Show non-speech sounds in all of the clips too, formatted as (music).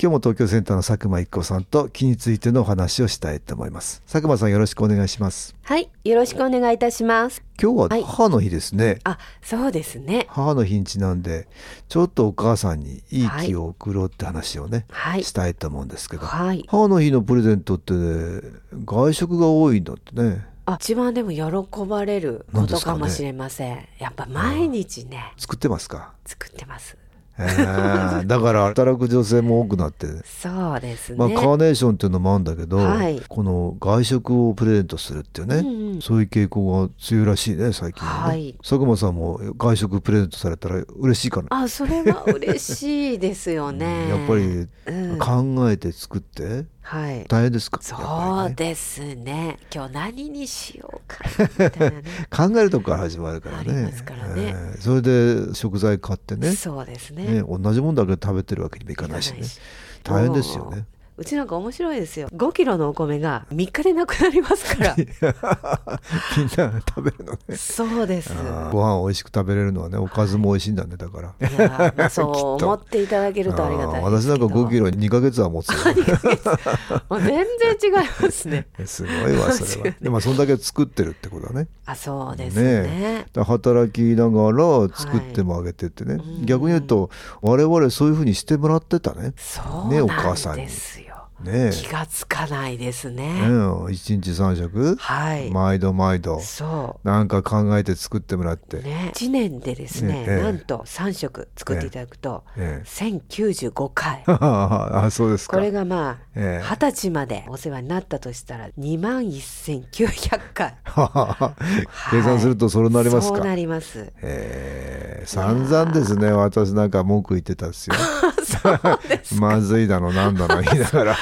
今日も東京センターの佐久間一子さんと気についてのお話をしたいと思います。佐久間さんよろしくお願いします。はい、よろしくお願いいたします。今日ははい。母の日ですね、あ、そうですね。母の日にちなんでちょっとお母さんにいい気を送ろうって話をね、はい。したいと思うんですけど、はい。母の日のプレゼントって、ね、外食が多いんだってね。あ、一番でも喜ばれることかもしれません。やっぱ毎日ね、作ってますか、作ってます。えー。だから働く女性も多くなってそうですね。まあ、カーネーションっていうのもあるんだけど、はい。この外食をプレゼントするっていうね、うんうん。そういう傾向が強いらしいね最近はね、はい。佐久間さんも外食プレゼントされたら嬉しいかな、あ、それは嬉しいですよね。やっぱりうん。考えて作ってはい。大変ですか、そうですね。今日何にしようかね。(laughs) 考えるとこから始まるからねありますからねえーそれで食材買ってねそうですね。ね同じもんだけ食べてるわけにもいかないしね大変ですよね。うちなんか面白いですよ。5キロのお米が3日でなくなりますから。みんな食べるのね。そうです。ご飯美味しく食べれるのはねおかずも美味しいんだねだから。い。やまあ (laughs) そう思っていただけるとありがたい。私なんか5キロロ2ヶ月は持つよ。全然違いますね。(laughs) すごいわそれは。でもそんだけ作ってるってことだね。あそうですね。だから働きながら作ってもあげてってね、うん。逆に言うと我々そういうふうにしてもらってたね。そうねお母さんに。ですよね気がつかないですえ、ね、うん、一日三食、はい。毎度毎度。そなんか考えて作ってもらって、うね。1年でですね、ねええなんと3食作っていただくと、ええ。1095回。(laughs) あそうですか。これがまあええ。二十歳までお世話になったとしたら2万1900回。(laughs) 計算するとそれになりますか、そうなります。え。ー、散々ですね。私なんか文句言ってたんですよ (laughs) まずいだのなんだの言いながら。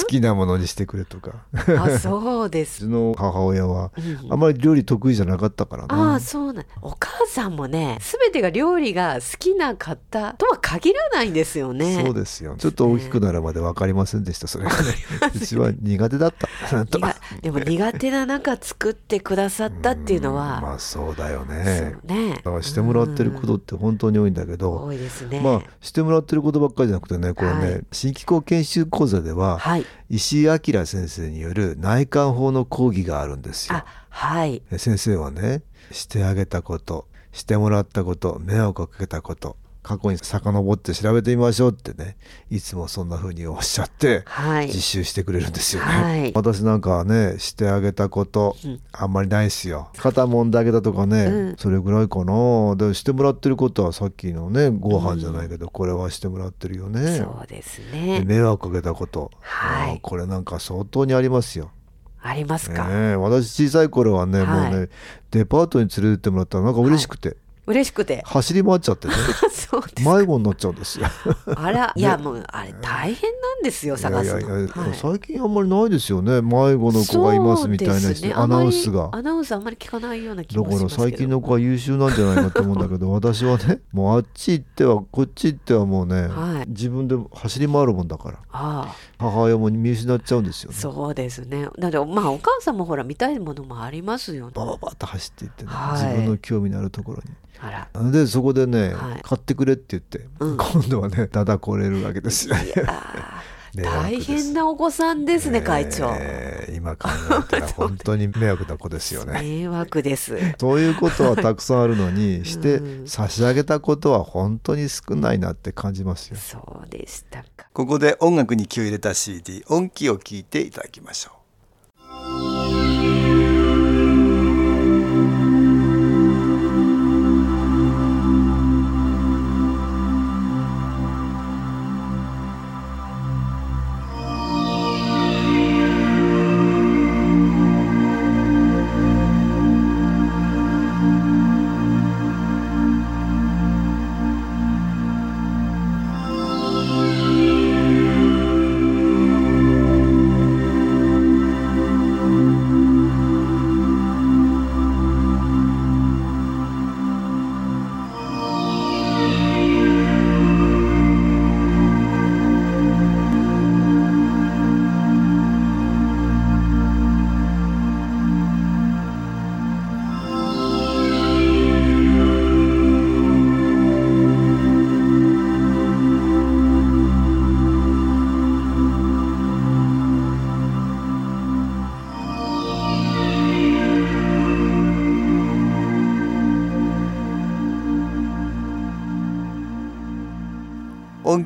好きなものにしてくれとか。あそうでうすちの母親はうん。あまり料理得意じゃなかったからあな。あそうなん。お母さんもね全てが料理が好きな方とは限らないんですよね。そうですよ。ちょっと大きくなるまで分かりませんでしたそれ。がねうちは苦手だった。でも苦手な中作ってくださったっていうのは、まあそうだよそねうね。だからしてもらってることって本当に多いんだけど、多いですね、まあしてもらってることばっかりじゃなくてねこれね、はい。新機構研修講座では、はい。石井明先生による内観法の講義があるんですよ。あ。はい。で先生はねしてあげたことしてもらったこと迷惑をかけたこと過去に遡って調べてみましょうってねいつもそんな風におっしゃってはい。実習してくれるんですよね。はい。私なんかはねしてあげたこと、うん。あんまりないですよ。肩もんであげたとかね、うん。それぐらいかな。でしてもらってることはさっきのねご飯じゃないけど、これはしてもらってるよね。そうですでね迷惑かけたこと、はい。これなんか相当にありますよ。ありますか、ねえ私小さい頃はね、はいもうねデパートに連れてってもらったらなんか嬉しくて、嬉しくて。走り回っちゃってね。(laughs) 迷子になっちゃうんですよ。あら (laughs) いやもうあれ大変なんですよ探すのいやいやいやはい。最近あんまりないですよね。迷子の子がいますみたいなね。アナウンスが。アナウンスあんまり聞かないような気だから最近の子は優秀なんじゃないかと思うんだけど (laughs) 私はねもうあっち行ってはこっち行ってはもうね、はい。自分で走り回るもんだから。ああ母親も見失っちゃうんですよね。そうですね。だってまあお母さんもほら見たいものもありますよね。バババッと走っていってね、はい。自分の興味のあるところに。あら。でそこでね、はい。買ってくれって言って、うん。今度はねだだこれるわけですよ。いやあ迷惑です大変なお子さんですね、会長えー今考えたら本当に迷惑な子ですよね。(laughs) 迷惑ですそういうことはたくさんあるのにしてうん差し上げたことは本当に少ないなって感じますよ。そうでしたかここで音楽に気を入れた CD 音気を聞いていただきましょう。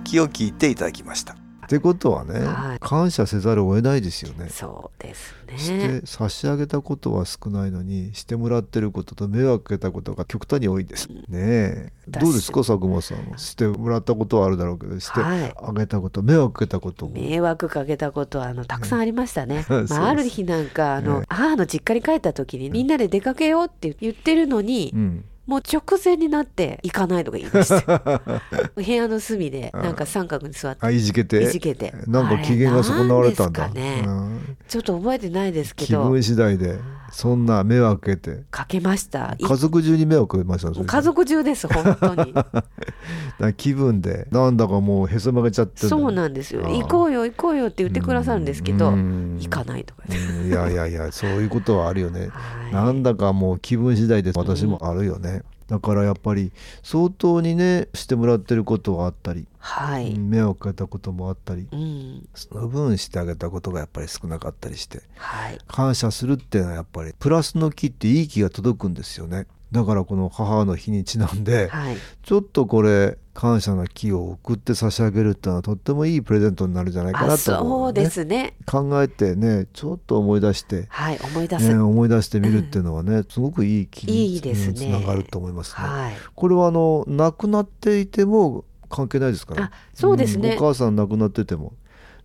音気を聞いていただきました。ってことはね、はい。感謝せざるを得ないですよね。そうですしね。て差し上げたことは少ないのにしてもらってることと迷惑かけたことが極端に多いんですね。どうですか佐久間さんしてもらったことはあるだろうけどしてはい。あげたこと迷惑かけたことも。迷惑かけたことはあのたくさんありましたね。(laughs) そうですまあ、ある日なんかあの、ええ。母の実家に帰った時にみんなで出かけようって言ってるのに、うんもう直前になって行かないとか言いまして部屋の隅でなんか三角に座って。あいじけて。いじけて。なんか機嫌が損なわれたんだ。ね。うん。ちょっと覚えてないですけど。気分次第でそんな迷惑かけて。かけました。い家族中に迷惑かけました家族中です本当に。(laughs) 気分で。なんだかもうへそ曲げちゃってそうなんですよ。行こうよ行こうよって言ってくださるんですけどうん。行かないとかいやいやいやそういうことはあるよね。(laughs) はい。なんだかもう気分次第で私もあるよね、だからやっぱり相当にねしてもらってることはあったり、はい。うん迷惑かけたこともあったりうん。その分してあげたことがやっぱり少なかったりしてはい。感謝するっていうのはやっぱりプラスの気っていい気が届くんですよねだからこの母の日にちなんではい。ちょっとこれ感謝の気を送って差し上げるっていうのはとってもいいプレゼントになるんじゃないかあ、なと思う、そうですね。考えてねちょっと思い出してはい。思い出す。ね、思い出してみるっていうのはね、すごくいい気にいいですねつながると思いますね。はい。これはあの亡くなっていても関係ないですから、あそうですねんお母さん亡くなってても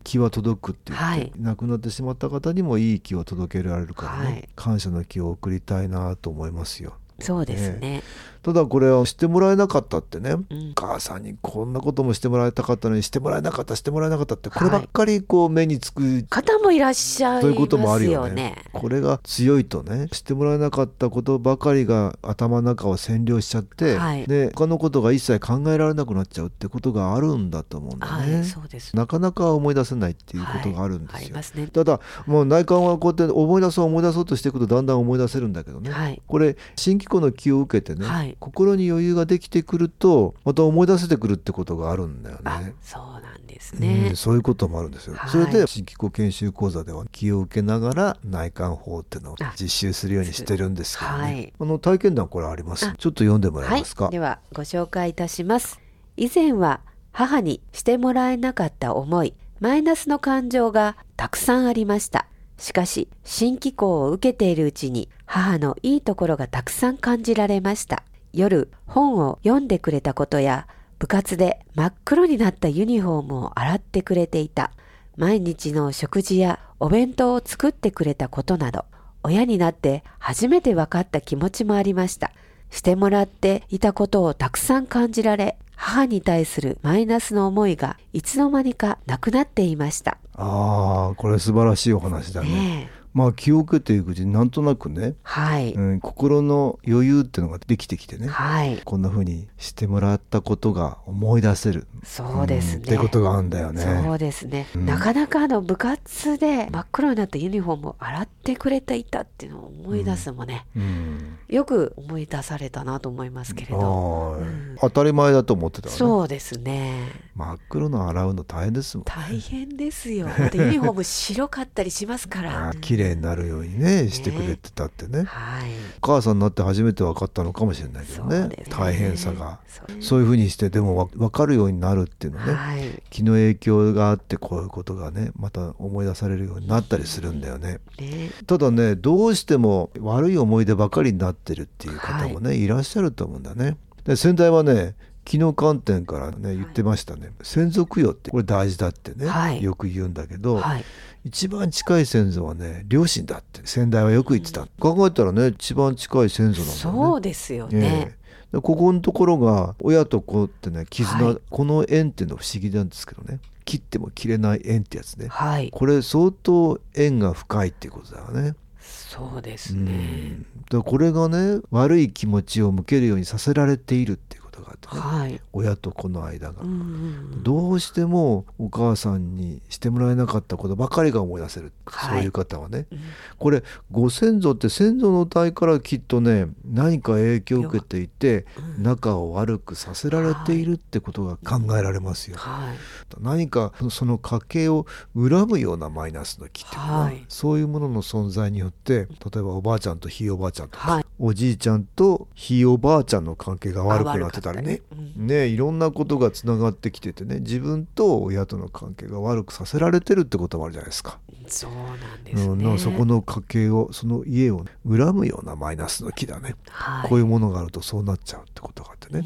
気は届くって言って、はい亡くなってしまった方にもいい気を届けられるからね、はい感謝の気を送りたいなと思いますよ。そうですね。ただこれはしてもらえなかったってね、うん。お母さんにこんなこともしてもらいたかったのにしてもらえなかったしてもらえなかったってこればっかりこう目につく方もいらっしゃいそういうこともあまするよね。これが強いとねしてもらえなかったことばかりが頭の中を占領しちゃって、はい。で他のことが一切考えられなくなっちゃうってことがあるんだと思うんだよね、はい、そうです。なかなか思い出せないっていうことがあるんですよ、はいすね。ただもう内観はこうやって思い出そう思い出そうとしていくとだんだん思い出せるんだけどね、はい。これ新機構の気を受けてね、はい心に余裕ができてくるとまた思い出せてくるってことがあるんだよあね。、そうなんですうねん、。そういうこともあるんですよ。はいそれで新機構研修講座では気を受けながら内観法っていうのをあ実習するようにしてるんですけどね。はいあの体験談これあります？あちょっと読んでもらえはいますか？。ではご紹介いたします。以前は母にしてもらえなかった思い、マイナスの感情がたくさんありました。しかし、新機構を受けているうちに母のいいところがたくさん感じられました。夜、本を読んでくれたことや、部活で真っ黒になったユニフォームを洗ってくれていた。毎日の食事やお弁当を作ってくれたことなど、親になって初めて分かった気持ちもありました。してもらっていたことをたくさん感じられ、母に対するマイナスの思いがいつの間にかなくなっていました。ああ、これ素晴らしいお話だね。ねえまあ気を受けていくうちになんとなくね、はい。うん、心の余裕っていうのができてきてね。はい。こんな風にしてもらったことが思い出せる。そうですね。んってことがあるんだよね。そうですね、うんなかなかあの部活で真っ黒になったユニフォームを洗ってくれていたっていうのを思い出すのもね、うん。よく思い出されたなと思いますけれど、当たり前だと思ってたわね。そうですね真っ黒の洗うの大変ですもん。大変ですよユニフォーム白かったりしますから (laughs) 綺麗になるようにねしてくれてたってね。はい。お母さんになって初めて分かったのかもしれないけどね。ね。大変さが。そういうふうにしてでもわ分かるようになるっていうのね。はい。気の影響があってこういうことがねまた思い出されるようになったりするんだよね。ね。ただねどうしても悪い思い出ばかりになってるっていう方もね、い、らっしゃると思うんだね。で先代はね気の観点からね言ってましたね、先祖供養ってこれ大事だってね、はい。よく言うんだけど、はい。一番近い先祖はね両親だって先代はよく言ってた、考えたらね一番近い先祖なんだよね。そうですよね、ええ。でここのところが親と子ってね絆、はい。この縁っていうのは不思議なんですけどね。切っても切れない縁ってやつね。はい。これ相当縁が深いっていうことだよね。そうですうねん、だこれがね悪い気持ちを向けるようにさせられているっていうことがあってね、はい。親と子の間が。うん。うんどうしてもお母さんにしてもらえなかったことばかりが思い出せる、はい。そういう方はね。うん。これご先祖って先祖の代からきっとね何か影響を受けていてうん。仲を悪くさせられているってことが考えられますよ。はい。何かその家系を恨むようなマイナスの気っていうのは、はい。そういうものの存在によって例えばおばあちゃんとひいおばあちゃんとか、はい。おじいちゃんとひいおばあちゃんの関係が悪くなってたったりねねいろんなことがつながってきててね自分と親との関係が悪くさせられてるってこともあるじゃないですか。そうなんですね、うん、そこの家系をその家を、ね、恨むようなマイナスの木だね、はい、こういうものがあるとそうなっちゃうってことがあってね、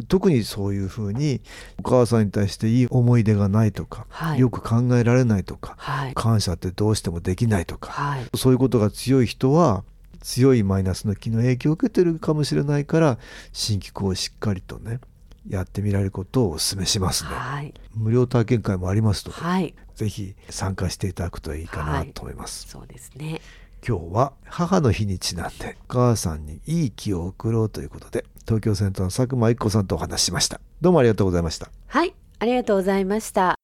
うん、特にそういうふうにお母さんに対していい思い出がないとか、はい、よく考えられないとか、はい、感謝ってどうしてもできないとか、そういうことが強い人は強いマイナスの気の影響を受けてるかもしれないから新機構をしっかりとねやってみられることをお勧めしますね、はい、無料体験会もありますので、はい、ぜひ参加していただくといいかなと思います、はい、そうですね。今日は母の日にちなんでお母さんにいい気を送ろうということで東京センターの佐久間一子さんとお話ししました。どうもありがとうございました。はい。ありがとうございました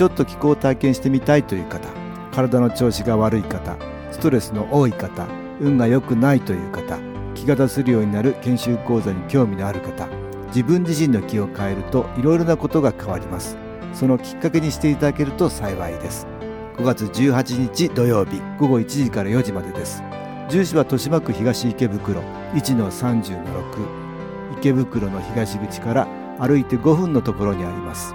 ちょっと気候を体験してみたいという方体の調子が悪い方ストレスの多い方運が良くないという方気が出せるようになる研修講座に興味のある方自分自身の気を変えるといろいろなことが変わります。そのきっかけにしていただけると幸いです。5月18日土曜日午後1時から4時までです。住所は豊島区東池袋1-30-6池袋の東口から歩いて5分のところにあります。